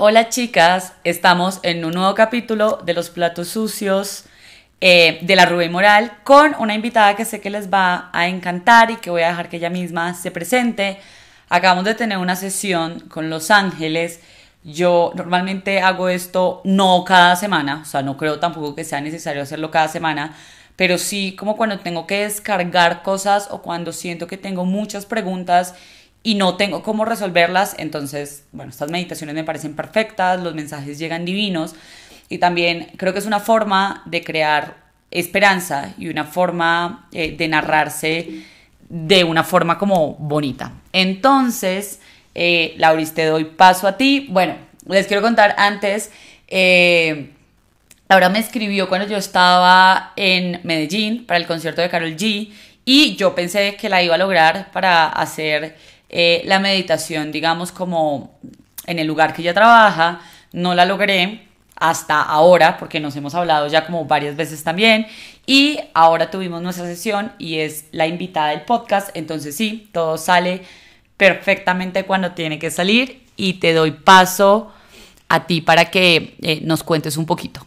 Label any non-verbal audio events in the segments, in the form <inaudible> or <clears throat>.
Hola chicas, estamos en un nuevo capítulo de los platos sucios eh, de la Rubén Moral con una invitada que sé que les va a encantar y que voy a dejar que ella misma se presente. Acabamos de tener una sesión con Los Ángeles. Yo normalmente hago esto no cada semana, o sea, no creo tampoco que sea necesario hacerlo cada semana, pero sí como cuando tengo que descargar cosas o cuando siento que tengo muchas preguntas y no tengo cómo resolverlas, entonces, bueno, estas meditaciones me parecen perfectas, los mensajes llegan divinos y también creo que es una forma de crear esperanza y una forma eh, de narrarse de una forma como bonita. Entonces, eh, Lauris, te doy paso a ti. Bueno, les quiero contar antes, eh, Laura me escribió cuando yo estaba en Medellín para el concierto de Carol G y yo pensé que la iba a lograr para hacer eh, la meditación, digamos, como en el lugar que ella trabaja, no la logré hasta ahora, porque nos hemos hablado ya como varias veces también, y ahora tuvimos nuestra sesión y es la invitada del podcast, entonces sí, todo sale perfectamente cuando tiene que salir y te doy paso a ti para que eh, nos cuentes un poquito.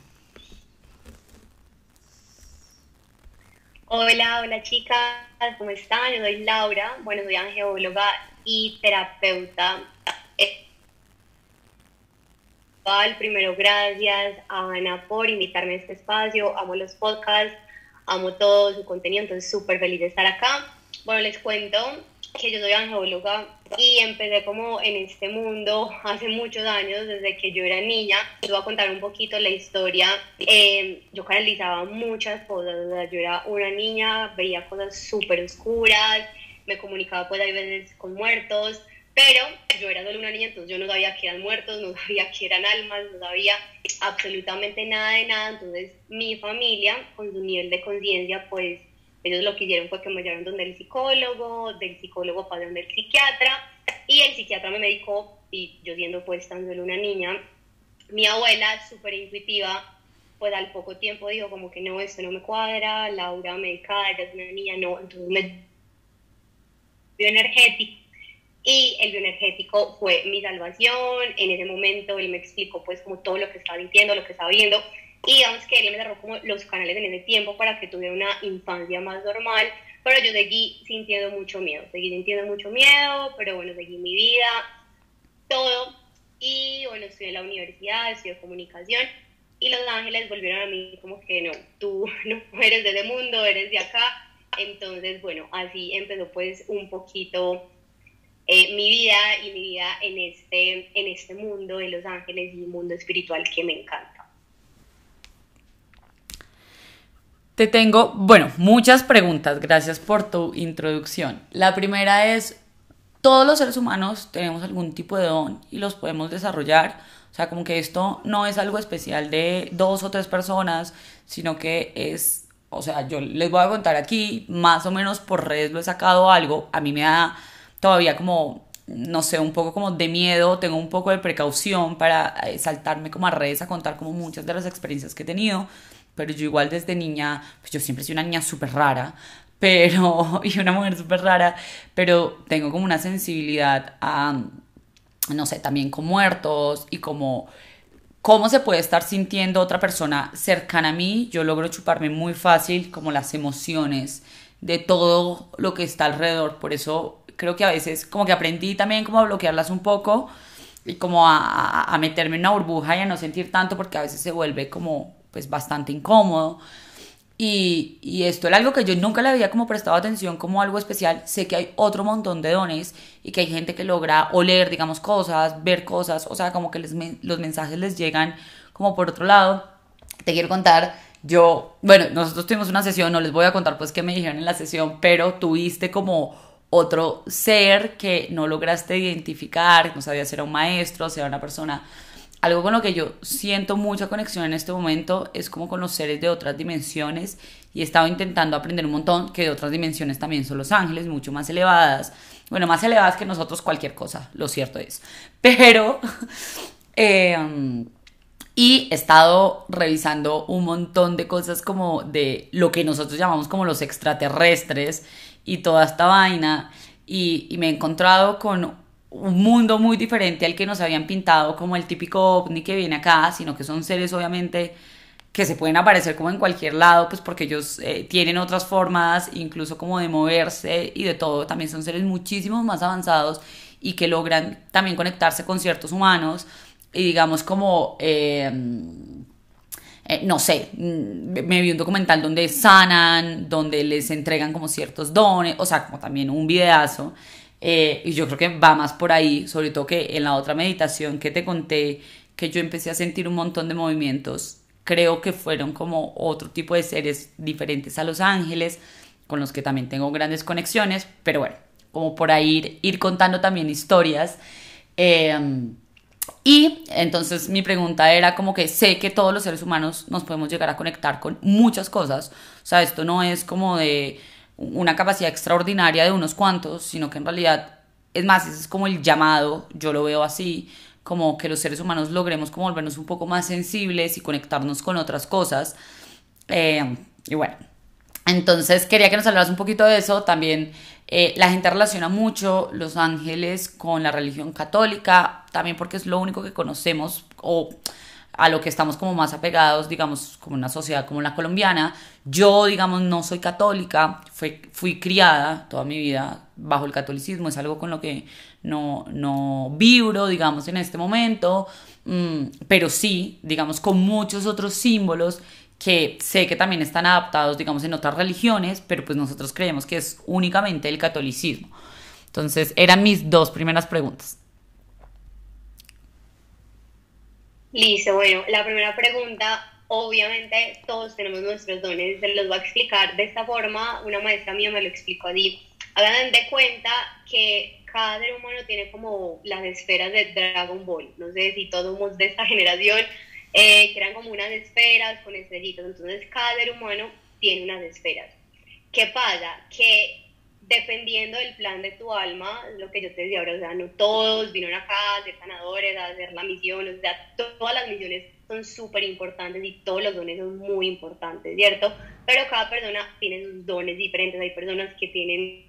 Hola, hola chicas, ¿cómo están? Yo soy Laura, bueno, soy angeóloga y terapeuta. Primero, gracias a Ana por invitarme a este espacio. Amo los podcasts, amo todo su contenido, entonces súper feliz de estar acá. Bueno, les cuento que yo soy angeóloga y empecé como en este mundo <laughs> hace muchos años, desde que yo era niña. Les voy a contar un poquito la historia. Eh, yo canalizaba muchas cosas, yo era una niña, veía cosas súper oscuras, me comunicaba pues a veces con muertos, pero yo era solo una niña, entonces yo no sabía que eran muertos, no <laughs> sabía que eran almas, no sabía absolutamente nada de nada, entonces mi familia, con su nivel de conciencia, pues ellos lo que hicieron fue que me llevaron donde el psicólogo, del psicólogo pasé donde el psiquiatra, y el psiquiatra me medicó, y yo siendo pues tan solo una niña, mi abuela, súper intuitiva, pues al poco tiempo dijo como que no, esto no me cuadra, Laura me cae, ella es una niña, no, entonces me bioenergético y el bioenergético fue mi salvación. En ese momento él me explicó pues como todo lo que estaba sintiendo, lo que estaba viendo. Y digamos que él me cerró como los canales en ese tiempo para que tuviera una infancia más normal, pero yo seguí sintiendo mucho miedo, seguí sintiendo mucho miedo, pero bueno, seguí mi vida, todo. Y bueno, estudié en la universidad, estudié comunicación. Y los ángeles volvieron a mí como que no, tú <laughs> no eres de ese mundo, eres de acá entonces, bueno, así empezó pues un poquito eh, mi vida y mi vida en este, en este mundo de Los Ángeles y un mundo espiritual que me encanta. Te tengo, bueno, muchas preguntas. Gracias por tu introducción. La primera es, todos los seres humanos tenemos algún tipo de don y los podemos desarrollar. O sea, como que esto no es algo especial de dos o tres personas, sino que es o sea, yo les voy a contar aquí, más o menos por redes lo he sacado algo, a mí me da todavía como, no sé, un poco como de miedo, tengo un poco de precaución para eh, saltarme como a redes a contar como muchas de las experiencias que he tenido, pero yo igual desde niña, pues yo siempre soy una niña súper rara, pero, <laughs> y una mujer súper rara, pero tengo como una sensibilidad a, no sé, también con muertos y como cómo se puede estar sintiendo otra persona cercana a mí. Yo logro chuparme muy fácil como las emociones de todo lo que está alrededor. Por eso creo que a veces como que aprendí también como a bloquearlas un poco y como a, a meterme en una burbuja y a no sentir tanto porque a veces se vuelve como pues bastante incómodo. Y, esto era algo que yo nunca le había como prestado atención como algo especial. Sé que hay otro montón de dones y que hay gente que logra oler, digamos, cosas, ver cosas, o sea, como que los mensajes les llegan como por otro lado. Te quiero contar, yo, bueno, nosotros tuvimos una sesión, no les voy a contar pues qué me dijeron en la sesión, pero tuviste como otro ser que no lograste identificar, no sabías si era un maestro, si era una persona algo con lo que yo siento mucha conexión en este momento es como con los seres de otras dimensiones y he estado intentando aprender un montón que de otras dimensiones también son los ángeles, mucho más elevadas, bueno, más elevadas que nosotros cualquier cosa, lo cierto es. <laughs> Pero, <laughs> em, y he estado revisando un montón de cosas como de lo que nosotros llamamos como los extraterrestres y toda esta vaina y, y me he encontrado con un mundo muy diferente al que nos habían pintado como el típico ovni que viene acá, sino que son seres obviamente que se pueden aparecer como en cualquier lado, pues porque ellos eh, tienen otras formas, incluso como de moverse y de todo, también son seres muchísimo más avanzados y que logran también conectarse con ciertos humanos y digamos como... Eh, eh, no sé, mm, me vi un documental donde sanan, donde les entregan como ciertos dones, o sea, como también un videazo. Eh, y yo creo que va más por ahí, sobre todo que en la otra meditación que te conté, que yo empecé a sentir un montón de movimientos, creo que fueron como otro tipo de seres diferentes a los ángeles, con los que también tengo grandes conexiones, pero bueno, como por ahí ir, contando también historias. Eh, y entonces mi pregunta era como que sé que todos los seres humanos nos podemos llegar a conectar con muchas cosas. O sea, esto no es como de una capacidad extraordinaria de unos cuantos, sino que en realidad, es más, es como el llamado, yo lo veo así, como que los seres humanos logremos como volvernos un poco más sensibles y conectarnos con otras cosas. Eh, y bueno, entonces quería que nos hablaras un poquito de eso. También eh, la gente relaciona mucho los ángeles con la religión católica, también porque es lo único que conocemos o a lo que estamos como más apegados, digamos, como una sociedad como la colombiana. Yo, digamos, no soy católica, fui, criada toda mi vida bajo el catolicismo, es algo con lo que no, no vibro, digamos, en este momento, mm, pero sí, digamos, con muchos otros símbolos que sé que también están adaptados, digamos, en otras religiones, pero pues nosotros creemos que es únicamente el catolicismo. Entonces, eran mis dos primeras preguntas. Listo, bueno, la primera pregunta, obviamente todos tenemos nuestros dones, se los voy a explicar de esta forma, una maestra mía me lo explicó allí. Hagan de cuenta que cada ser humano tiene como las esferas de Dragon Ball, no sé si todos somos de esta <laughs> generación, eh, que eran como unas esferas con estrellitas. Entonces, cada ser humano tiene unas esferas. ¿Qué pasa? Que dependiendo del plan de tu alma, lo que yo te decía ahora, o sea, no todos vinieron acá a ser sanadores, a hacer la misión, o sea, todas las misiones son súper importantes y todos los dones son muy importantes, ¿cierto? Pero cada persona tiene sus dones diferentes. Hay personas que tienen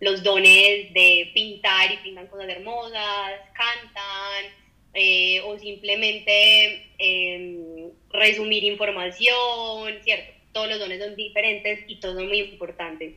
los dones de pintar y pintan cosas hermosas, cantan, eh, o simplemente em, resumir información, ¿cierto? Todos los dones son diferentes y todos son muy importantes.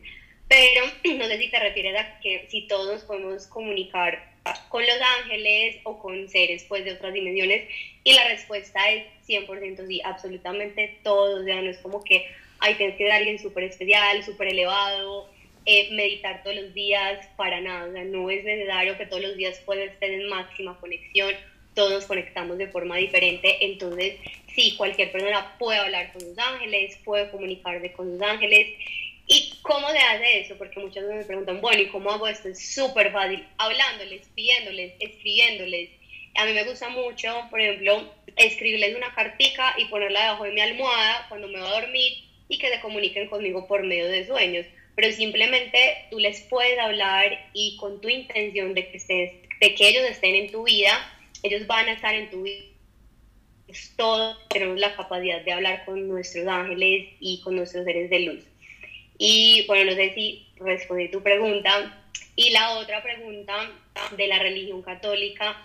Pero <clears throat> no sé si te refieres a que si todos podemos comunicar con los ángeles o con seres pues, de otras dimensiones. Y la respuesta es 100% sí, absolutamente todos. O sea, no es como que hay tienes que ser alguien súper especial, súper elevado, eh, meditar todos los días, para nada. O sea, no es necesario que todos los días puedas estar en máxima conexión todos nos conectamos de forma diferente, entonces sí, cualquier persona puede hablar con los ángeles, puede comunicarse con los ángeles. ¿Y cómo se hace eso? Porque muchas veces me preguntan, bueno, ¿y cómo hago esto? Es súper fácil, hablándoles, pidiéndoles, escribiéndoles. A mí me gusta mucho, por ejemplo, escribirles una cartica y ponerla debajo de mi almohada cuando me voy a dormir y que se comuniquen conmigo por medio de sueños. Pero simplemente tú les puedes hablar y con tu intención de que, estés, de que ellos estén en tu vida, ellos van a estar en tu vida. Todos tenemos la capacidad de hablar con nuestros ángeles y con nuestros seres de luz. Y bueno, no sé si respondí tu pregunta. Y la otra pregunta de la religión católica,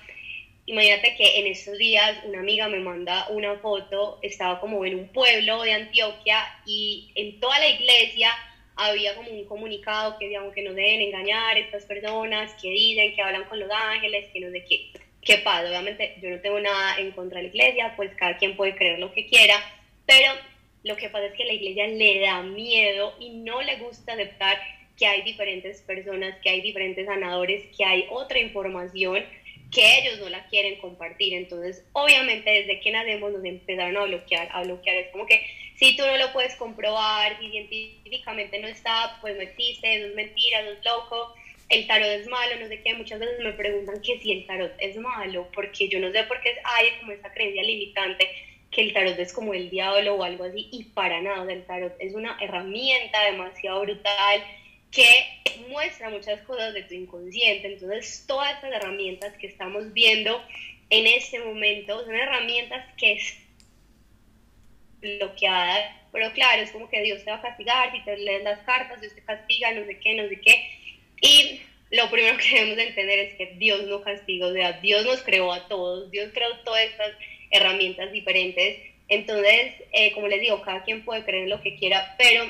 imagínate que en estos días una amiga me manda una foto, estaba como en un pueblo de Antioquia y en toda la iglesia había como un comunicado que digamos que no deben engañar a estas personas que dicen que hablan con los ángeles, que no sé qué. ¿Qué pasa? Obviamente yo no tengo nada en contra de la iglesia, pues cada quien puede creer lo que quiera, pero lo que pasa es que la iglesia le da miedo y no le gusta aceptar que hay diferentes personas, que hay diferentes sanadores, que hay otra información que ellos no la quieren compartir. Entonces, obviamente desde que nacemos nos empezaron a bloquear, a bloquear. Es como que si tú no lo puedes comprobar, si científicamente no está, pues no existe, eso es mentira, eso es loco el tarot es malo, no sé qué, muchas veces me preguntan que si el tarot es malo, porque yo no sé por qué hay como esa creencia limitante que el tarot es como el diablo o algo así, y para nada, el tarot es una herramienta demasiado brutal que muestra muchas cosas de tu inconsciente, entonces todas estas herramientas que estamos viendo en este momento son herramientas que es bloqueadas, pero claro, es como que Dios te va a castigar, si te lees las cartas, Dios te castiga, no sé qué, no sé qué, y lo primero que debemos entender es que Dios no castiga, o sea, Dios nos creó a todos, Dios creó todas estas herramientas diferentes. Entonces, eh, como les digo, cada quien puede creer en lo que quiera, pero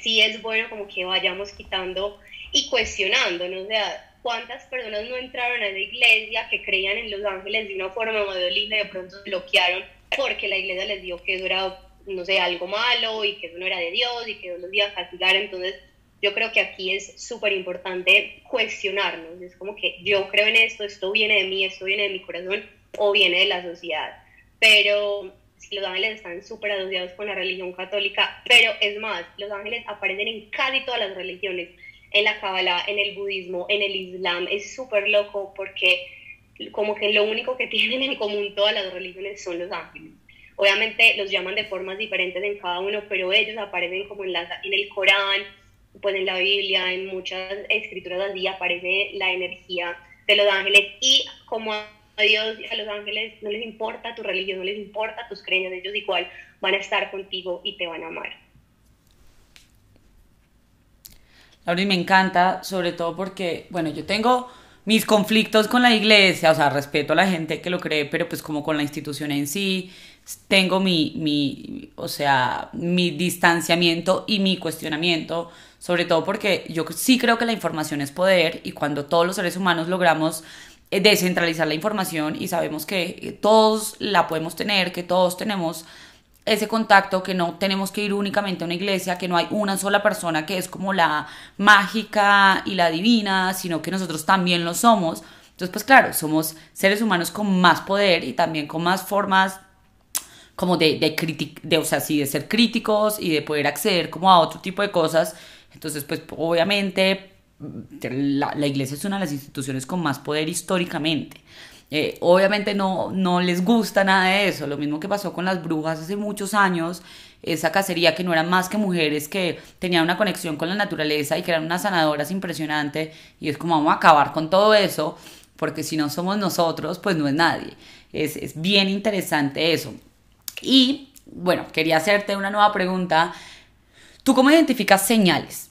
sí es bueno como que vayamos quitando y cuestionando, ¿no? O sea, ¿cuántas personas no entraron a la iglesia que creían en los ángeles de una forma muy linda y de pronto se bloquearon porque la iglesia les dijo que eso era, no sé, algo malo y que eso no era de Dios y que Dios los iba a castigar? Entonces, yo creo que aquí es súper importante cuestionarnos. Es como que yo creo en esto, esto viene de mí, esto viene de mi corazón o viene de la sociedad. Pero los ángeles están súper asociados con la religión católica, pero es más, los ángeles aparecen en casi todas las religiones, en la Kabbalah, en el budismo, en el Islam, es súper loco porque como que lo único que <laughs> tienen en común todas las religiones son los ángeles. Obviamente los llaman de formas diferentes en cada uno, pero ellos aparecen como en, la, en el Corán, pues en la Biblia, en muchas escrituras así aparece la energía de los ángeles y como a Dios y a los ángeles no les importa tu religión, no les importa tus creencias, ellos igual van a estar contigo y te van a amar. Laura, me encanta, sobre todo porque, bueno, yo tengo mis conflictos con la iglesia, o sea, respeto a la gente que lo cree, pero pues como con la institución en sí, tengo mi, mi o sea, mi distanciamiento y mi cuestionamiento sobre todo porque yo sí creo que la información es poder y cuando todos los seres humanos logramos descentralizar la información y sabemos que eh, todos la podemos tener, que todos tenemos ese contacto, que no tenemos que ir únicamente a una iglesia, que no hay una sola persona que es como la mágica y la divina, sino que nosotros también lo somos. Entonces, pues claro, somos seres humanos con más poder y también con más formas como de, de, de, o sea, sí, de ser críticos y de poder acceder como a otro tipo de cosas entonces, pues obviamente la, iglesia es una de las instituciones con más poder históricamente. Eh, obviamente no, no les gusta nada de eso, lo mismo que pasó con las brujas hace muchos años, esa cacería que no eran más que mujeres que tenían una conexión con la naturaleza y que eran unas sanadoras impresionantes y es como vamos a acabar con todo eso porque si no somos nosotros pues no es nadie. Es, es bien interesante eso. Y bueno, quería hacerte una nueva pregunta ¿Tú cómo identificas señales?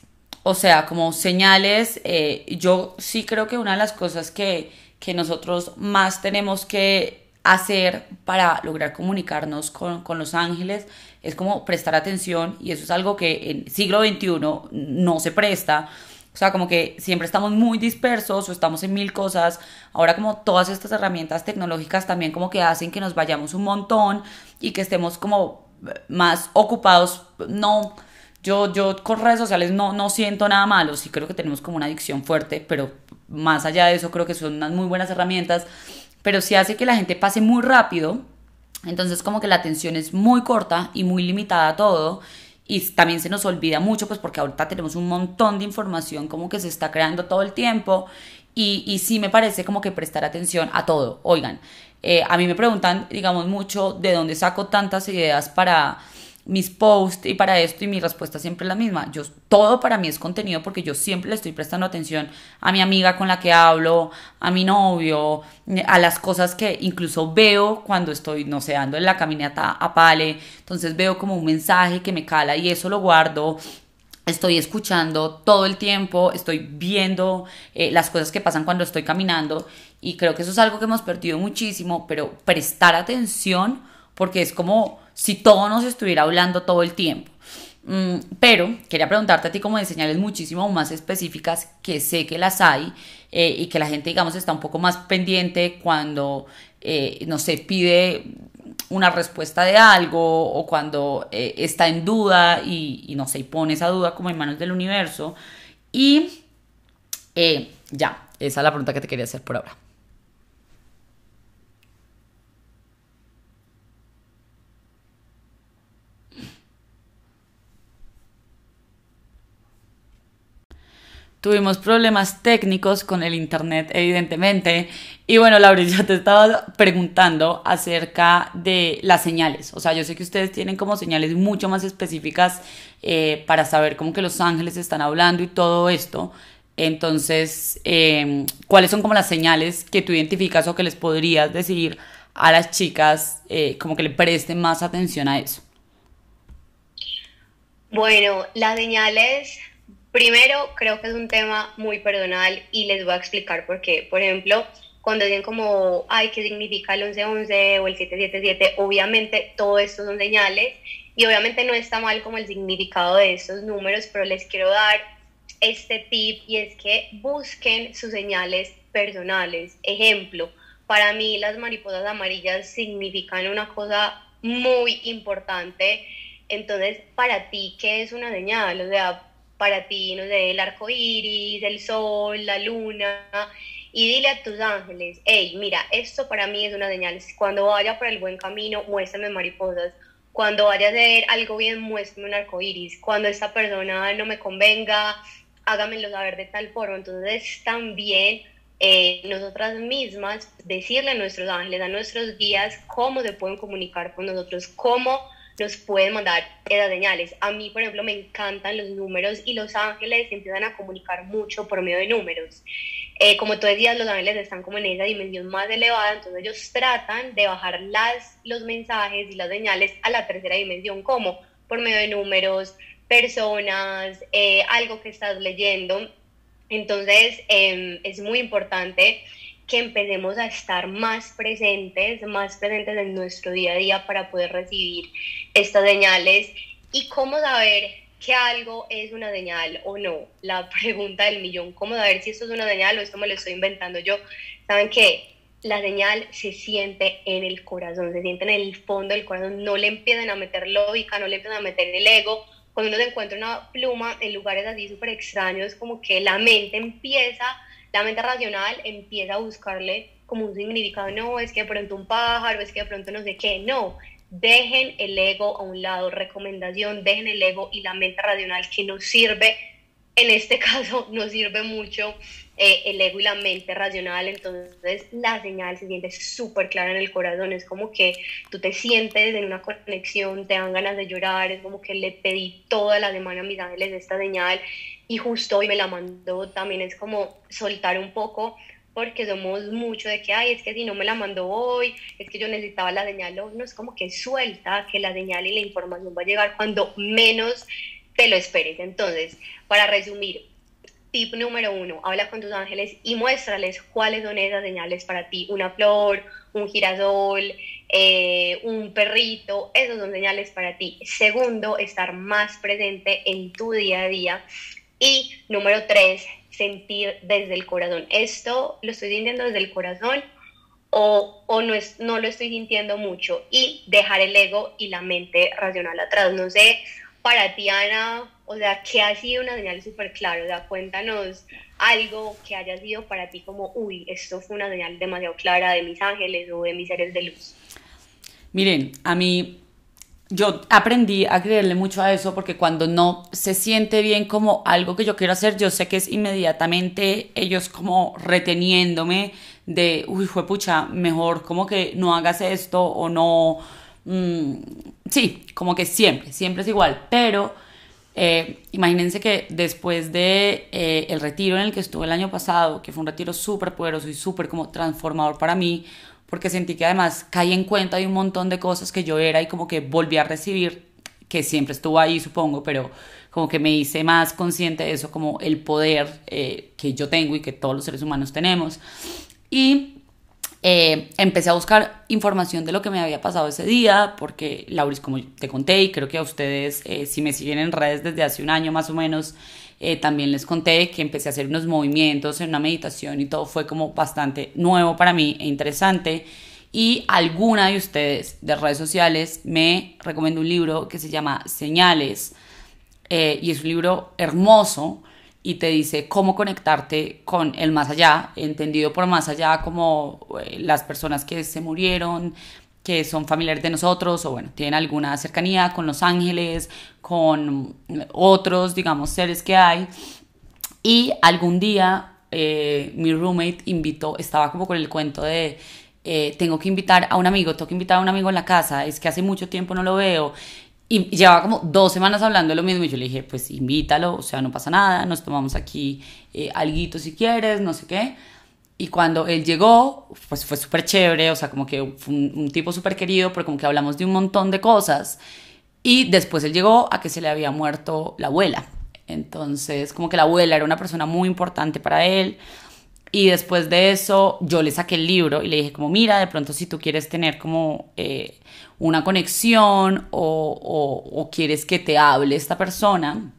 O sea, como señales, eh, yo sí creo que una de las cosas que, que, nosotros más tenemos que hacer para lograr comunicarnos con, con, los ángeles es como prestar atención y eso es algo que en siglo XXI no se presta. O sea, como que siempre estamos muy dispersos o estamos en mil cosas. Ahora como todas estas herramientas tecnológicas también como que hacen que nos vayamos un montón y que estemos como más ocupados, no yo, yo con redes sociales no, no siento nada malo, sí creo que tenemos como una adicción fuerte, pero más allá de eso creo que son unas muy buenas herramientas, pero sí hace que la gente pase muy rápido, entonces como que la atención es muy corta y muy limitada a todo y también se nos olvida mucho pues porque ahorita tenemos un montón de información como que se está creando todo el tiempo y, y sí me parece como que prestar atención a todo. Oigan, eh, a mí me preguntan digamos mucho de dónde saco tantas ideas para mis posts y para esto y mi respuesta siempre es la misma. Yo, todo para mí es contenido porque yo siempre le estoy prestando atención a mi amiga con la que hablo, a mi novio, a las cosas que incluso veo cuando estoy, no sé, ando en la caminata a Pale. Entonces veo como un mensaje que me cala y eso lo guardo. Estoy escuchando todo el tiempo, estoy viendo eh, las cosas que pasan cuando estoy caminando y creo que eso es algo que hemos perdido muchísimo, pero prestar atención porque es como si todo nos estuviera hablando todo el tiempo. Mm, pero quería preguntarte a ti como de señales muchísimo más específicas que sé que las hay eh, y que la gente, digamos, está un poco más pendiente cuando, eh, no sé, pide una respuesta de algo o cuando eh, está en duda y, y, no sé, pone esa duda como en manos del universo. Y ya, esa es la pregunta que te quería hacer por ahora. Tuvimos problemas técnicos con el internet, evidentemente. Y bueno, Laura, <laughs> yo te estaba preguntando acerca de las señales. O sea, yo sé que ustedes tienen como señales mucho más específicas eh, para saber cómo que los ángeles están hablando y todo esto. Entonces, em, ¿cuáles son como las señales que tú identificas o que les podrías decir a las chicas eh, como que le presten más atención a eso? Bueno, las señales Primero, creo que es un tema muy personal y les voy a explicar por qué. Por ejemplo, cuando dicen como, ay, ¿qué significa el 1111 o el 777? Obviamente todo esto son señales y obviamente no está mal como el significado de estos números, pero les quiero dar este tip y es que busquen sus señales personales. Ejemplo, para mí las mariposas amarillas significan una cosa muy importante. Entonces, para ti, ¿qué es una señal? O sea, para ti, no sé, el arco iris, el sol, la luna, y dile a tus ángeles, hey, mira, esto para mí es una señal. Cuando vaya por el buen camino, muéstrame mariposas. Cuando vaya a hacer algo bien, muéstrame un arco iris. Cuando esta persona no me convenga, hágamelo saber de tal forma. Entonces, también eh, nosotras mismas decirle a nuestros ángeles, a nuestros guías, cómo se pueden comunicar con nosotros, cómo nos pueden mandar esas señales. A mí, por ejemplo, me encantan los números y los ángeles empiezan a comunicar mucho por medio de números. Eh, como tú decías, los ángeles están como en esa dimensión más elevada, entonces ellos tratan de bajar las, los mensajes y las señales a la tercera dimensión, como por medio de números, personas, eh, algo que estás leyendo. Entonces, em, es muy importante que empecemos a estar más presentes, más presentes en nuestro día a día para poder recibir estas señales y cómo saber que algo es una señal o no. La <laughs> pregunta del millón, cómo saber si esto es una señal o esto me lo estoy inventando yo. Saben que la señal se siente en el corazón, se siente en el fondo del corazón, no le empiezan a meter lógica, no le empiezan a meter el ego. Cuando uno se encuentra una pluma en lugares así súper extraños, como que la mente empieza la mente racional empieza a buscarle como un significado, no, es que de pronto un pájaro, es que de pronto no sé qué, no, dejen el ego a un lado, recomendación, dejen el ego y la mente racional que nos sirve, en este <laughs> caso nos sirve mucho eh, el ego y la mente racional, entonces la señal se siente súper clara en el corazón, es como que tú te sientes en una conexión, te dan ganas de llorar, es como que le pedí toda la semana a mis ángeles esta señal y justo hoy me la mandó, también es como soltar un poco porque somos mucho de que, ay, es que si no me la mandó hoy, es que yo necesitaba la señal, no, es como que suelta, que la señal y la información va a llegar cuando menos te lo esperes. Entonces, para resumir, tip número uno, habla con tus ángeles y muéstrales cuáles son esas señales para ti, una flor, un girasol, eh, un perrito, esas son señales para ti. Segundo, estar más presente en tu día a día y número tres, sentir desde el corazón. Esto lo estoy sintiendo desde el corazón o, o no, es, no lo estoy sintiendo mucho. Y dejar el ego y la mente racional atrás. No sé, para ti, Ana, o sea, ¿qué ha sido una señal súper clara? O sea, cuéntanos algo que haya sido para ti como, uy, esto fue una señal demasiado clara de mis ángeles o de mis seres de luz. Miren, a mí yo aprendí a creerle mucho a eso porque cuando no se siente bien como algo que yo quiero hacer, yo sé que es inmediatamente ellos como reteniéndome de, uy, fue pucha, mejor como que no hagas esto o no. Mm, sí, como que siempre, siempre es igual. Pero eh, imagínense que después de eh, el retiro en el que estuve el año pasado, que fue un retiro súper poderoso y súper como transformador para mí, porque sentí que además caí en cuenta de un montón de cosas que yo era y como que volví a recibir, que siempre estuvo ahí supongo, pero como que me hice más consciente de eso, como el poder eh, que yo tengo y que todos los seres humanos tenemos. Y eh, empecé a buscar información de lo que me había pasado ese día, porque Lauris, como te conté, y creo que a ustedes, eh, si me siguen en redes desde hace un año más o menos, eh, también les conté que empecé a hacer unos movimientos en una meditación y todo fue como bastante nuevo para mí e interesante. Y alguna de ustedes de redes sociales me recomendó un libro que se llama Señales y es un libro hermoso y te dice cómo conectarte con el más allá, entendido por más allá como eh, las personas que se murieron, que son familiares de nosotros o bueno, tienen alguna cercanía con los ángeles, con otros, digamos, seres que hay. Y algún día eh, mi roommate invitó, estaba como con el cuento de, eh, tengo que invitar a un amigo, tengo que invitar a un amigo en la casa, es que hace mucho tiempo no lo veo. Y llevaba como dos semanas hablando lo mismo y yo le dije, pues invítalo, o sea, no pasa nada, nos tomamos aquí eh, alguito si quieres, no sé qué. Y cuando él llegó, pues fue súper chévere, o sea, como que fue un, tipo súper querido, pero como que hablamos de un montón de cosas. Y después él llegó a que se le había muerto la abuela. Entonces, como que la abuela era una persona muy importante para él. Y después de eso, yo le saqué el libro y le dije como, mira, de pronto si tú quieres tener como eh, una conexión o, o, quieres que te hable esta persona,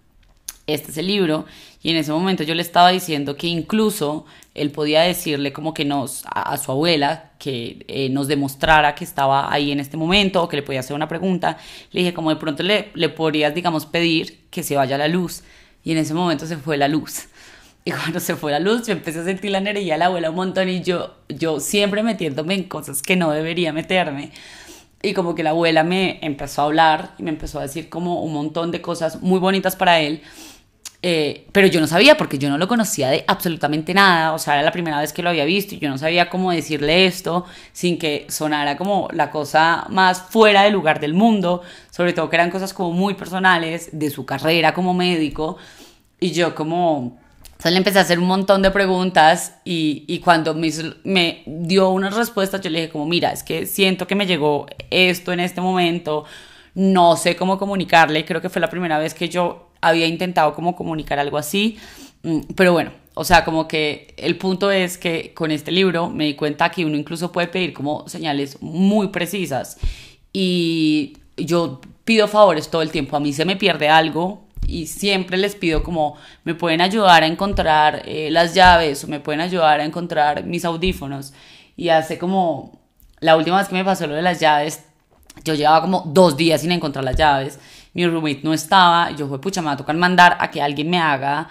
este es el libro. Y en ese momento yo le estaba diciendo que incluso él podía decirle como que nos, a, su abuela, que eh, nos demostrara que estaba ahí en este momento o que le podía hacer una pregunta. Le dije como de pronto le, le podrías, digamos, pedir que se vaya la luz. Y en ese momento se fue la luz. Y cuando se fue la luz, yo empecé a sentir la energía de la abuela un montón y yo, yo siempre metiéndome en cosas que no debería meterme. Y como que la abuela me empezó a hablar y me empezó a decir como un montón de cosas muy bonitas para él. Eh, pero yo no sabía porque yo no lo conocía de absolutamente nada, o sea, era la primera vez que lo había visto y yo no sabía cómo decirle esto sin que sonara como la cosa más fuera del lugar del mundo, sobre todo que eran cosas como muy personales de su carrera como médico y yo como entonces le empecé a hacer un montón de preguntas y, y cuando me, me, dio unas respuestas, yo le dije como, mira, es que siento que me llegó esto en este momento, no sé cómo comunicarle, creo que fue la primera vez que yo había intentado como comunicar algo así, mm, pero bueno, o sea, como que el punto es que con este libro me di cuenta que uno incluso puede pedir como señales muy precisas y yo pido favores todo el tiempo, a mí se me pierde algo, y siempre les pido como me pueden ayudar a encontrar eh, las llaves o me pueden ayudar a encontrar mis audífonos. Y hace como la última vez que me pasó lo de las llaves yo llevaba como dos días sin encontrar las llaves. Mi roommate no estaba y yo fue pucha me va mandar a que alguien me haga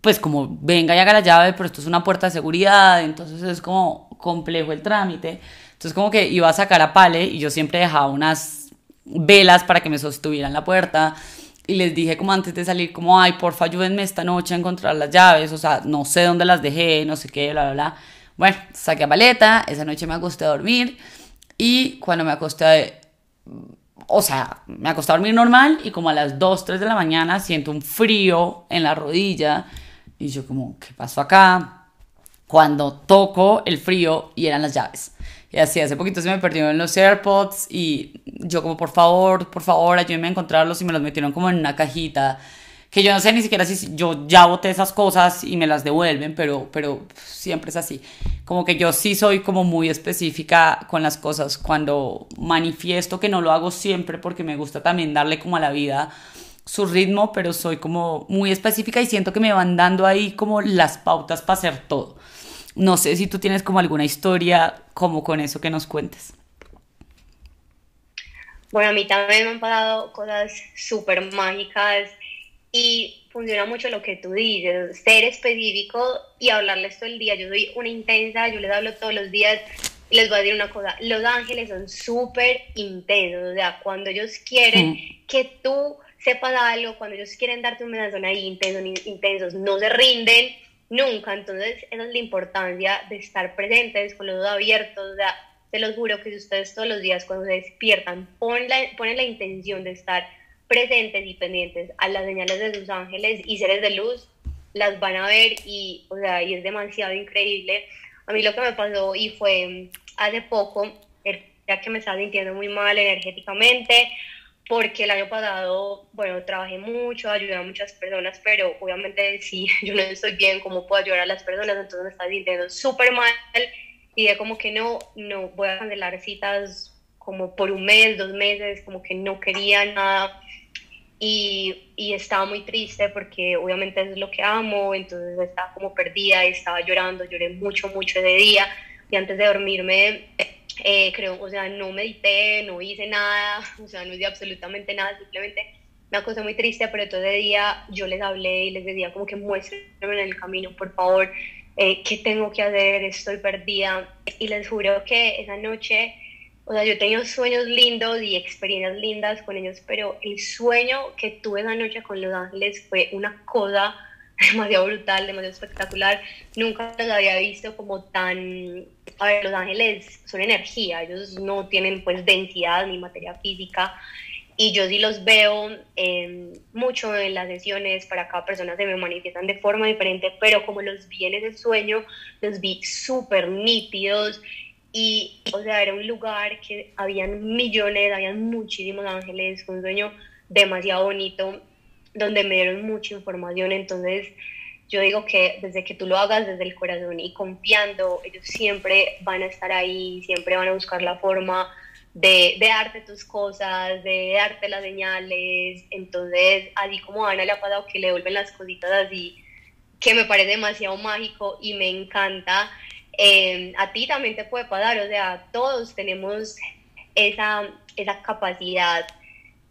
pues como venga y haga la llave pero esto es una puerta de seguridad entonces es como complejo el trámite entonces como que iba a sacar a Pale y yo siempre dejaba unas velas para que me sostuvieran la puerta y les dije como antes de salir, como, ay, porfa, ayúdenme esta noche a encontrar las llaves, o sea, no sé dónde las dejé, no sé qué, bla, bla, bla. Bueno, saqué a paleta, esa noche me acosté a dormir y cuando me acosté, o sea, me acosté a dormir normal y como a las 2, 3 de la mañana siento un frío en la rodilla y yo como, ¿qué pasó acá? Cuando toco el frío y eran las llaves. Y así, hace poquito se me perdieron los AirPods y yo como, por favor, por favor, ayúdenme a encontrarlos y me los metieron como en una cajita. Que yo no sé ni siquiera si yo ya boté esas cosas y me las devuelven, pero, pero siempre es así. Como que yo sí soy como muy específica con las cosas. Cuando manifiesto que no lo hago siempre porque me gusta también darle como a la vida su ritmo, pero soy como muy específica y siento que me van dando ahí como las pautas para hacer todo. No sé si tú tienes como alguna historia como con eso que nos cuentes. Bueno, a mí también me han pasado cosas súper mágicas y funciona mucho lo que tú dices, ser específico y hablarles todo el día. Yo soy una intensa, yo les hablo todos los días y les voy a decir una cosa, los ángeles son súper intensos, o sea, cuando ellos quieren mm. que tú sepas algo, cuando ellos quieren darte un mensaje ahí intensos, intensos, no se rinden nunca. Entonces, esa es la importancia de estar presentes con los ojos abiertos. O sea, se los juro que si ustedes todos los días cuando se despiertan ponen la, ponen la intención de estar presentes y pendientes a las señales de sus ángeles y seres de luz, las van a ver y, o sea, y es demasiado increíble. A mí lo que me pasó y fue hace poco, ya que me estaba sintiendo muy mal energéticamente, porque el año pasado, bueno, trabajé mucho, ayudé a muchas personas, pero obviamente si <laughs> yo no estoy bien, ¿cómo puedo ayudar a las personas? Entonces me estaba sintiendo súper mal y de como que no, no, voy a cancelar citas como por un mes, dos meses, como que no quería nada y, y estaba muy triste porque obviamente es lo que amo, entonces estaba como perdida y estaba llorando, lloré mucho, mucho ese día y antes de dormirme eh, creo, o sea, no medité, no hice nada, <laughs> o sea, no hice absolutamente nada, simplemente una cosa muy triste, pero todo ese día yo les hablé y les decía como que muéstrenme en el camino, por favor, eh, qué tengo que hacer, estoy perdida. Y les juro que esa noche, o sea, yo tenido sueños lindos y experiencias lindas con ellos, pero el sueño que tuve esa noche con Los Ángeles fue una cosa <laughs> demasiado brutal, demasiado espectacular. Nunca los había visto como tan... A ver, los ángeles son energía, ellos no tienen pues densidad ni materia física. Y yo sí los veo eh, mucho en las sesiones, para cada persona se me manifiestan de forma diferente, pero como los vi en ese sueño, los vi súper nítidos. Y, o sea, era un lugar que habían millones, habían muchísimos ángeles, un sueño demasiado bonito donde me dieron mucha información, entonces yo digo que desde que tú lo hagas desde el corazón y confiando, ellos siempre van a estar ahí, siempre van a buscar la forma de, de, darte tus cosas, de darte las señales. Entonces, así como a Ana le ha pasado que le vuelven las cositas así, que me parece demasiado mágico y me encanta, eh, a ti también te puede pasar. O sea, todos tenemos esa, esa capacidad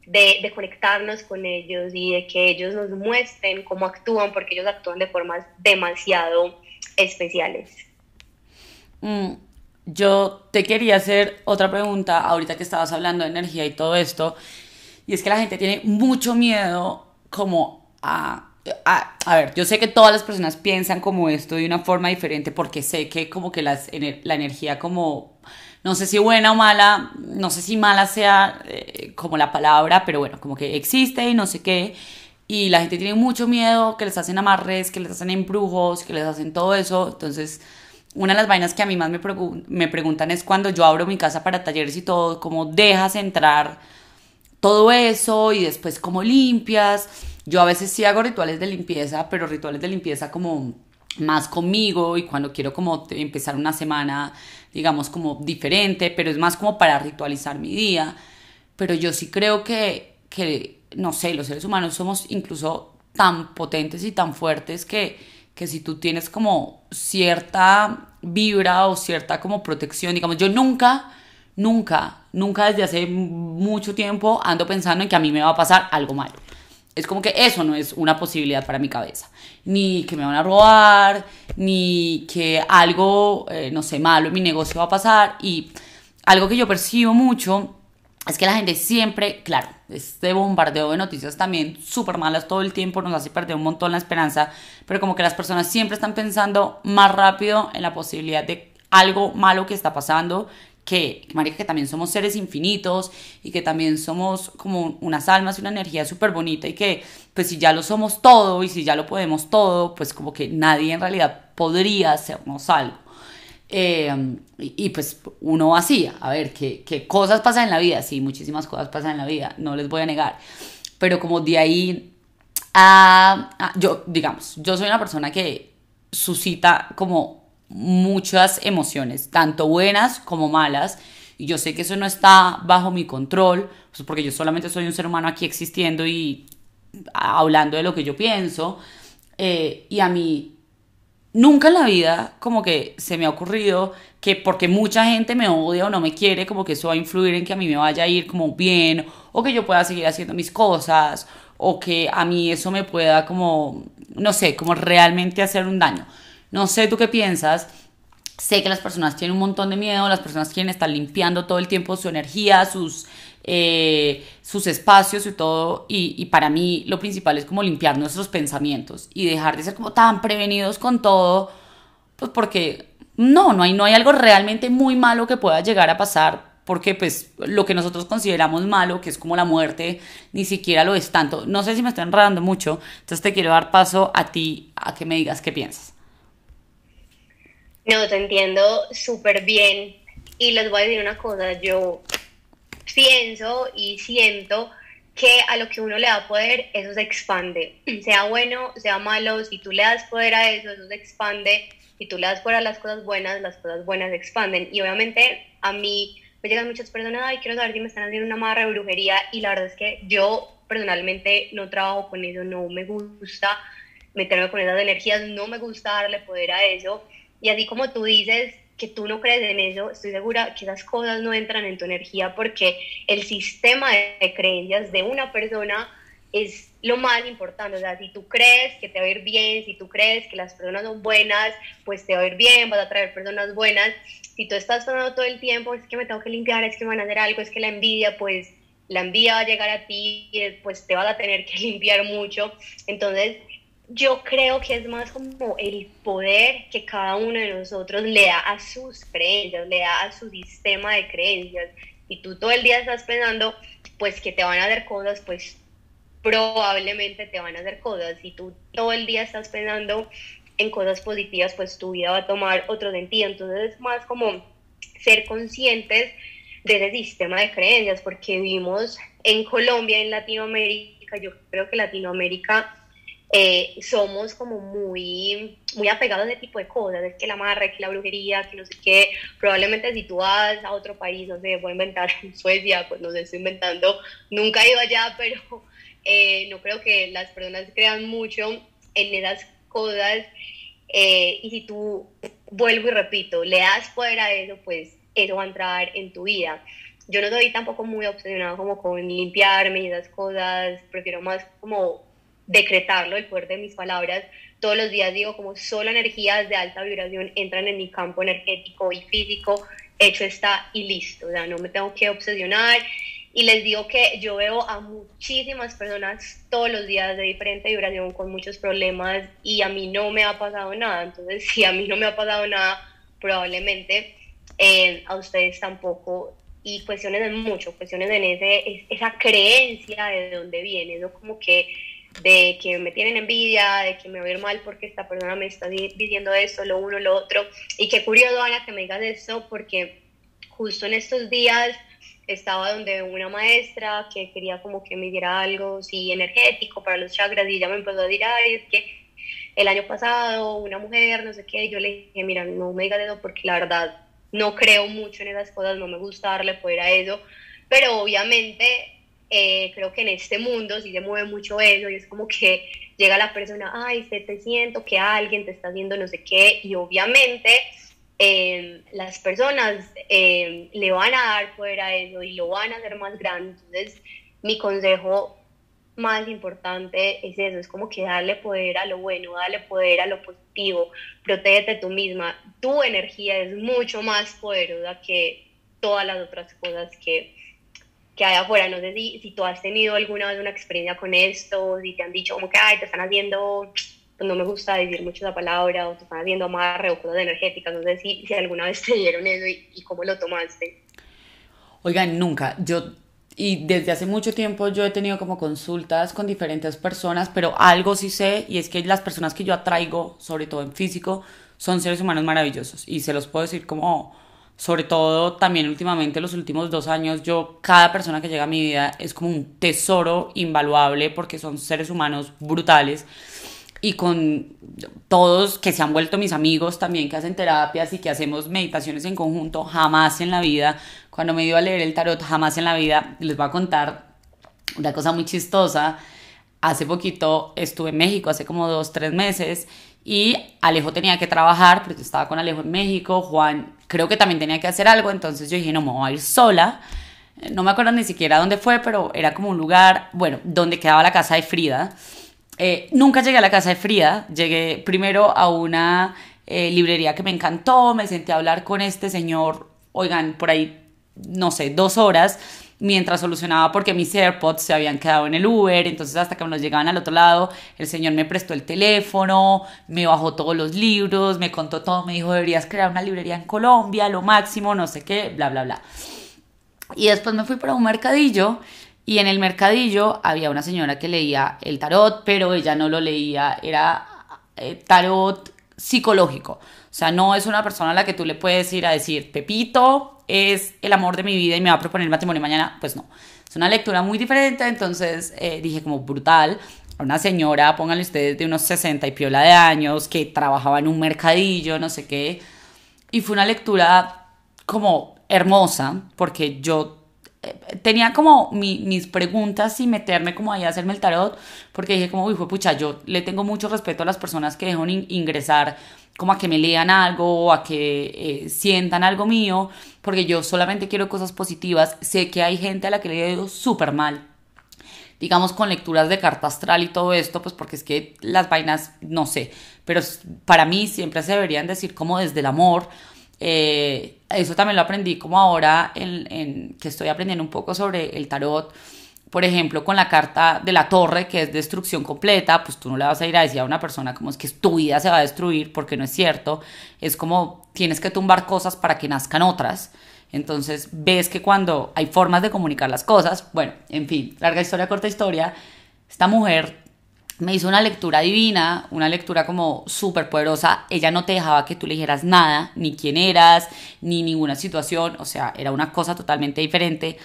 de, conectarnos con ellos y de que ellos nos muestren cómo actúan, porque ellos actúan de formas demasiado especiales. Mm, yo te quería hacer otra pregunta ahorita que estabas hablando de energía y todo esto, y es que la gente tiene mucho miedo como a... A, a ver, yo sé que todas las personas piensan como esto de una forma diferente porque sé que como que las, la energía como no sé si buena o mala, no sé si mala sea eh, como la palabra, pero bueno, como que existe y no sé qué. Y la gente tiene mucho miedo, que les hacen amarres, que les hacen embrujos, que les hacen todo eso. Entonces, una de las vainas que a mí más me, me preguntan es cuando yo abro mi casa para talleres y todo, cómo dejas entrar todo eso y después cómo limpias. Yo a veces sí hago rituales de limpieza, pero rituales de limpieza como más conmigo y cuando quiero como empezar una semana, digamos, como diferente, pero es más como para ritualizar mi día. Pero yo sí creo que, que no sé, los seres humanos somos incluso tan potentes y tan fuertes que, que si tú tienes como cierta vibra o cierta como protección, digamos, yo nunca, nunca, nunca desde hace mucho tiempo ando pensando en que a mí me va a pasar algo malo. Es como que eso no es una posibilidad para mi cabeza. Ni que me van a robar, ni que algo, eh, no sé, malo en mi negocio va a pasar. Y algo que yo percibo mucho es que la gente siempre, claro, este bombardeo de noticias también súper malas todo el tiempo nos hace perder un montón la esperanza, pero como que las personas siempre están pensando más rápido en la posibilidad de algo malo que está pasando que, marica, que también somos seres infinitos y que también somos como unas almas y una energía súper bonita y que pues si ya lo somos todo y si ya lo podemos todo, pues como que nadie en realidad podría hacernos algo. Eh, y, pues uno hacía, a ver, ¿qué, ¿qué, cosas pasan en la vida? Sí, muchísimas cosas pasan en la vida, no les voy a negar. Pero como de ahí a yo, digamos, yo soy una persona que suscita como muchas emociones, tanto buenas como malas. Y yo sé que eso no está bajo mi control, pues porque yo solamente soy un ser humano aquí existiendo y hablando de lo que yo pienso. Eh, y a mí nunca en la vida como que se me ha ocurrido que porque mucha gente me odia o no me quiere, como que eso va a influir en que a mí me vaya a ir como bien, o que yo pueda seguir haciendo mis cosas, o que a mí eso me pueda como, no sé, como realmente hacer un daño. No sé tú qué piensas. Sé que las personas tienen un montón de miedo, las personas quieren estar limpiando todo el tiempo su energía, sus, eh, sus espacios y todo. Y, para mí lo principal es como limpiar nuestros pensamientos y dejar de ser como tan prevenidos con todo, pues porque no, no hay, no hay algo realmente muy malo que pueda llegar a pasar. Porque pues lo que nosotros consideramos malo, que es como la muerte, ni siquiera lo es tanto. No sé si me estoy enredando mucho, entonces te quiero dar paso a ti a que me digas qué piensas. No, te entiendo súper bien. Y les voy a decir una cosa, yo pienso y siento que a lo que uno le da poder, eso se expande. <clears throat> Sea bueno, sea malo, si tú le das poder a eso, eso se expande. Si tú le das poder a las cosas buenas, las cosas buenas se expanden. Y obviamente a mí me llegan muchas personas, ay, quiero saber si me están haciendo una marra de brujería. Y la verdad es que yo personalmente no trabajo con eso, no me gusta meterme con esas energías, no me gusta darle poder a eso. Y así como tú dices que tú no crees en eso, estoy segura que esas cosas no entran en tu energía porque el sistema de creencias de una persona es lo más importante. O sea, si tú crees que te va a ir bien, si tú crees que las personas son buenas, pues te va a ir bien, vas a traer personas buenas. Si tú estás pensando todo el tiempo, es que me tengo que limpiar, es que me van a hacer algo, es que la envidia, pues la envidia va a llegar a ti, pues te vas a tener que <laughs> limpiar mucho. Entonces, yo creo que es más como el poder que cada uno de nosotros le da a sus creencias, le da a su sistema de creencias. Y tú todo el día estás pensando, pues que te van a hacer cosas, pues probablemente te van a hacer cosas. Si tú todo el día estás pensando en cosas positivas, pues tu vida va a tomar otro sentido. Entonces es más como ser conscientes de ese sistema de creencias, porque vivimos en Colombia, en Latinoamérica, Latinoamérica. Yo creo que Latinoamérica eh, somos como muy, muy apegados a ese tipo de cosas, es que la amarre, que la brujería, que no sé qué, probablemente si tú vas a otro país, no sé, voy a inventar <laughs> Suecia, pues no sé, estoy inventando, nunca he ido allá, <laughs> pero eh, no creo que las personas crean mucho en esas cosas, eh, y si tú, vuelvo y repito, le das poder a eso, pues eso va a entrar en tu vida. Yo no soy tampoco muy obsesionado como con limpiarme y esas cosas, prefiero más como decretarlo, el poder de mis palabras. Todos los días digo como solo energías de alta vibración entran en mi campo energético y físico, hecho está y listo, o sea, no me tengo que obsesionar. Y les digo que yo veo a muchísimas personas todos los días de diferente vibración con muchos problemas y a mí no me ha pasado nada. Entonces, <laughs> si a mí no me ha pasado nada, probablemente eh, a ustedes tampoco. Y cuestiones de mucho, cuestiones en ese, esa creencia de dónde viene, ¿no? Como que de que me tienen envidia, de que me voy a ir mal porque esta persona me está diciendo esto, lo uno, lo otro. Y qué curioso, Ana, que me digas eso, porque justo en estos días estaba donde una maestra que quería como que me diera algo, sí, energético para los chakras, y ella me empezó a decir, ay, es que el año pasado una mujer, no sé qué, yo le dije, mira, no me digas eso porque la verdad no creo mucho en esas cosas, no me gusta darle poder a eso, pero obviamente eh, creo que en este mundo sí se mueve mucho eso y es como que llega la persona, ay, se te siento que alguien te está haciendo no sé qué y obviamente em, las personas em, le van a dar poder a eso y lo van a hacer más grande. Entonces, mi consejo más importante es eso, es como que darle poder a lo bueno, darle poder a lo positivo, protégete tú misma, tu energía es mucho más poderosa que todas las otras cosas que que hay afuera. No sé si, si tú has tenido alguna vez una experiencia con esto, si te han dicho como que, ay, te están haciendo, pues no me gusta decir mucho esa palabra, o te están haciendo amarre o cosas energéticas. No sé si, si alguna vez <laughs> te dieron eso y, y cómo lo tomaste. Oigan, nunca. Yo y desde hace mucho tiempo yo he tenido como consultas con diferentes personas, pero algo sí sé y es que las personas que yo atraigo, sobre todo en físico, son seres humanos maravillosos y se los puedo decir como sobre todo también últimamente los últimos dos años, yo cada persona que llega a mi vida es como un tesoro invaluable porque son seres humanos brutales y con todos que se han vuelto mis amigos también que hacen terapias y que hacemos meditaciones en conjunto, jamás en la vida, cuando me iba a leer el tarot, jamás en la vida, les voy a contar una cosa muy chistosa. Hace poquito estuve en México, hace como dos, tres meses, y Alejo tenía que trabajar, porque estaba con Alejo en México, Juan creo que también tenía que hacer algo, entonces yo dije, no, me voy a ir sola. No me acuerdo ni siquiera dónde fue, pero era como un lugar, bueno, donde quedaba la casa de Frida. Eh, nunca llegué a la casa de Frida, llegué primero a una eh, librería que me encantó, me senté a hablar con este señor, oigan, por ahí, no sé, dos horas, mientras solucionaba porque mis AirPods se habían quedado en el Uber, entonces hasta que nos llegaban al otro lado, el señor me prestó el teléfono, me bajó todos los libros, me contó todo, me dijo, deberías crear una librería en Colombia, lo máximo, no sé qué, bla, bla, bla. Y después me fui para un mercadillo y en el mercadillo había una señora que leía el tarot, pero ella no lo leía, era eh, tarot psicológico. O sea, no es una persona a la que tú le puedes ir a decir, Pepito es el amor de mi vida y me va a proponer matrimonio mañana. Pues no. Es una lectura muy diferente, entonces eh, dije como brutal. Una señora, pónganle ustedes, de unos 60 y piola de años, que trabajaba en un mercadillo, no sé qué. Y fue una lectura como hermosa, porque yo tenía como mis preguntas y meterme como ahí a hacerme el tarot, porque dije como, uy, fue pucha, yo le tengo mucho respeto a las personas que dejan ingresar como a que me lean algo, a que eh, sientan algo mío, porque yo solamente quiero cosas positivas. Sé que hay gente a la que le he ido súper mal, digamos con lecturas de carta astral y todo esto, pues porque es que las vainas, no sé, pero para mí siempre se deberían decir como desde el amor, eh, eso también lo aprendí como ahora en, que estoy aprendiendo un poco sobre el tarot. Por ejemplo, con la carta de la torre, que es destrucción completa, pues tú no le vas a ir a decir a una persona como es que tu vida se va a destruir, porque no es cierto. Es como tienes que tumbar cosas para que nazcan otras. Entonces ves que cuando hay formas de comunicar las cosas, bueno, en fin, larga historia, corta historia, esta mujer me hizo una lectura divina, una lectura como súper poderosa. Ella no te dejaba que tú le dijeras nada, ni quién eras, ni ninguna situación. O sea, era una cosa totalmente diferente.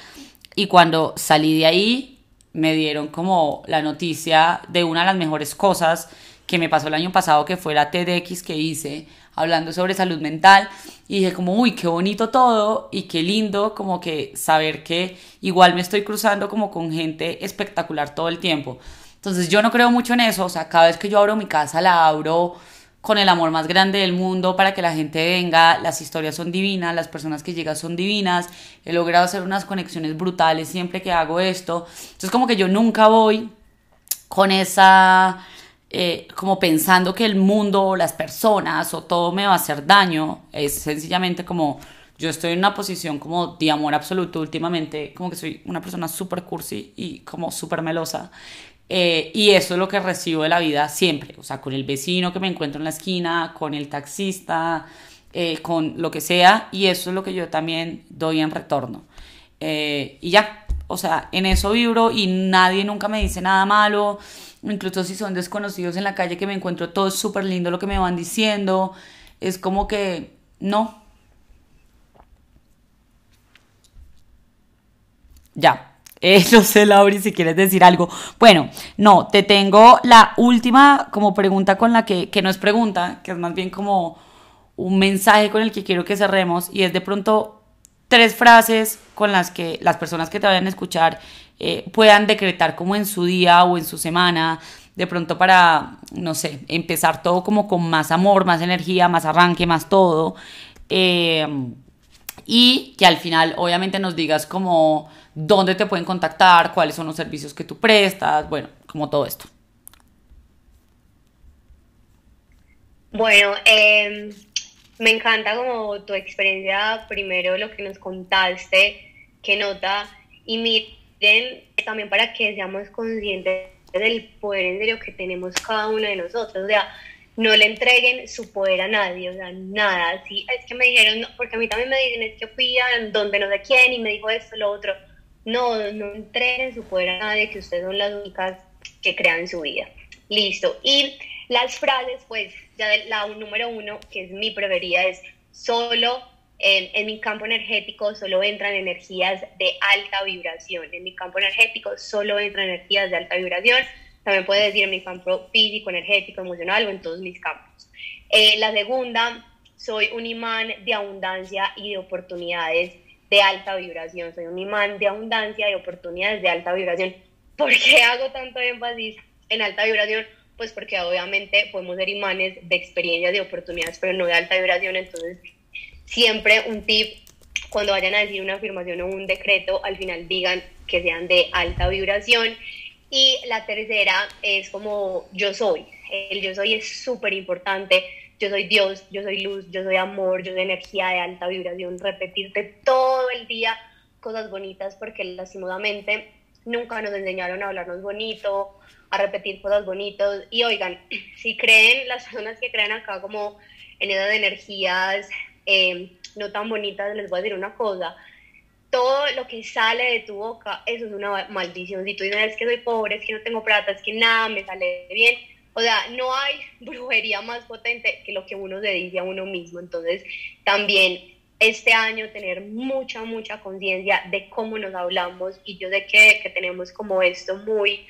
Y cuando salí de ahí, me dieron como la noticia de una de las mejores cosas que me pasó el año pasado, que fue la TEDx que hice hablando sobre salud mental y dije como, uy, qué bonito todo y qué lindo como que saber que igual me estoy cruzando como con gente espectacular todo el tiempo. Entonces yo no creo mucho en eso, o sea, cada vez que yo abro mi casa la abro con el amor más grande del mundo para que la gente venga, las historias son divinas, las personas que llegan son divinas, he logrado hacer unas conexiones brutales siempre que hago esto, entonces como que yo nunca voy con esa eh, como pensando que el mundo o las personas o todo me va a hacer daño, es sencillamente como yo estoy en una posición como de amor absoluto últimamente, como que soy una persona súper cursi y como súper melosa. Eh, y eso es lo que recibo de la vida siempre, o sea, con el vecino que me encuentro en la esquina, con el taxista, eh, con lo que sea, y eso es lo que yo también doy en retorno. y ya, o sea, en eso vibro y nadie nunca me dice nada malo incluso si son desconocidos en la calle que me encuentro, todo súper lindo lo que me van diciendo, es como que no. Ya, <laughs> eso sé, Lauri, si quieres decir algo. Bueno, no, te tengo la última como pregunta con la que, que no es pregunta, que es más bien como un mensaje con el que quiero que cerremos y es de pronto tres frases con las que las personas que te vayan a escuchar eh, puedan decretar como en su día o en su semana, de pronto para, no sé, empezar todo como con más amor, más energía, más arranque, más todo. Eh, y que al final obviamente nos digas como dónde te pueden contactar, cuáles son los servicios que tú prestas, bueno, como todo esto. Bueno, em, me encanta como tu experiencia, primero lo que nos contaste, que nota, y mi también para que seamos conscientes del poder en serio que tenemos cada uno de nosotros. O sea, no le entreguen su poder a nadie, o sea, nada. Sí, es que me dijeron, porque a mí también me dicen, es que fui a donde no sé quién y me dijo esto, lo otro. No, no entreguen su poder a nadie, que ustedes son las únicas que crean su vida. Listo. Y las frases, pues, ya la número uno, que es mi preferida, es solo en, mi campo energético solo entran energías de alta vibración. En mi campo energético solo entran energías de alta vibración. También puede decir en mi campo físico, energético, emocional o en todos mis campos. Eh, la segunda, soy un imán de abundancia y de oportunidades de alta vibración. Soy un imán de abundancia y oportunidades de alta vibración. ¿Por qué hago tanto énfasis en alta vibración? Pues porque obviamente podemos ser imanes de experiencias, de oportunidades, pero no de alta vibración. Entonces, siempre un tip cuando vayan a decir una afirmación o un decreto, al final digan que sean de alta vibración. Y la tercera es como yo soy. El yo soy es súper importante. Yo soy Dios, yo soy luz, yo soy amor, yo soy energía de alta vibración. Repetirte todo el día cosas bonitas porque lastimosamente nunca nos enseñaron a hablarnos bonito, a repetir cosas bonitas. Y oigan, <clears throat> si creen, las personas que creen acá como en esas energías eh, no tan bonitas, les voy a decir una cosa. Todo lo que sale de tu boca, eso es una maldición. Si tú dices es que soy pobre, es que no tengo plata, es que nada me sale bien. O sea, no hay <laughs> brujería más potente que lo que uno se dice a uno mismo. Entonces, también este año tener mucha, mucha conciencia de cómo nos hablamos y yo sé que, que tenemos como esto muy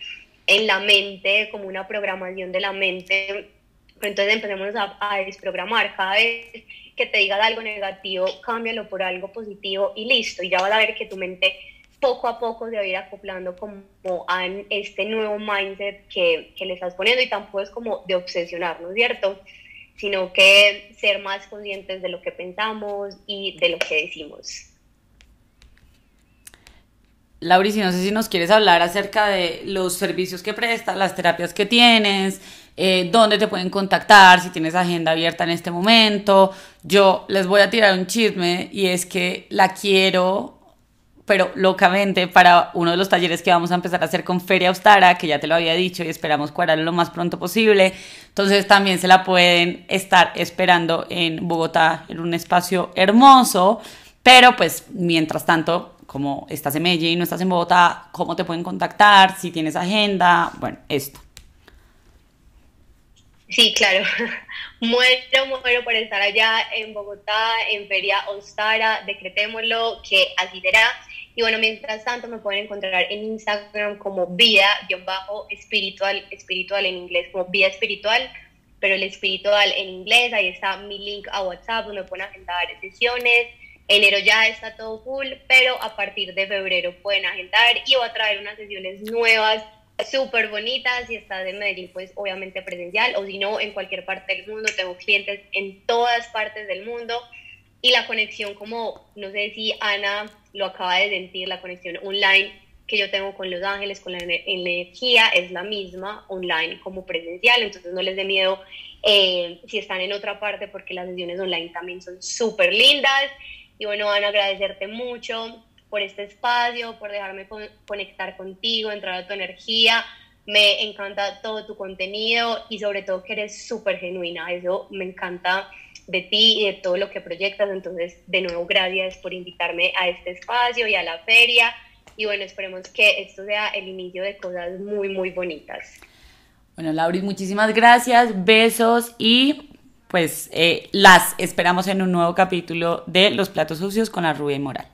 en la mente, como una programación de la mente. Entonces empecemos a, desprogramar cada vez que te diga algo negativo, cámbialo por algo positivo y listo. Y ya vas a ver que tu mente poco a poco se va a ir acoplando como a este nuevo mindset que, que le estás poniendo y tampoco es como de obsesionar, ¿no es cierto? Sino que ser más conscientes de lo que pensamos y de lo que decimos. Laurici, no sé si nos quieres hablar acerca de los servicios que prestas, las terapias que tienes, eh, dónde te pueden contactar, si tienes agenda abierta en este momento. Yo les voy a tirar un chisme y es que la quiero, pero locamente, para uno de los talleres que vamos a empezar a hacer con Feria Austara, que ya te lo había dicho y esperamos cuadrarlo lo más pronto posible. Entonces también se la pueden estar esperando en Bogotá, en un espacio hermoso. Pero pues mientras tanto, como estás en Medellín no estás en Bogotá, ¿cómo te pueden contactar? Si tienes agenda, bueno, esto. Sí, claro. <laughs> muero, muero por estar allá en Bogotá, en Feria Ostara. Decretémoslo que así será. Y bueno, mientras tanto me pueden encontrar en Instagram como vida-espiritual, espiritual en inglés, como vida espiritual, pero el espiritual en inglés, ahí está mi link a WhatsApp donde pueden agendar sesiones. Enero ya está todo full, pero a partir de febrero pueden agendar y voy a traer unas sesiones nuevas súper bonitas. Si estás en Medellín, pues obviamente presencial, o si no, en cualquier parte del mundo. Tengo clientes en todas partes del mundo y la conexión como, no sé si Ana lo acaba de sentir, la conexión online que yo tengo con Los Ángeles, con la energía, es la misma online como presencial, entonces no les dé miedo eh, si están en otra parte porque las sesiones online también son súper lindas. Y bueno, Ana, agradecerte mucho por este espacio, por dejarme conectar contigo, entrar a tu energía. Me encanta todo tu contenido y sobre todo que eres súper genuina. Eso me encanta de ti y de todo lo que proyectas. Entonces, de nuevo, gracias por invitarme a este espacio y a la feria. Y bueno, esperemos que esto sea el inicio de cosas muy, muy bonitas. Bueno, Lauri, muchísimas gracias, besos y pues eh, las esperamos en un nuevo capítulo de Los Platos Sucios con la Rubia y Moral.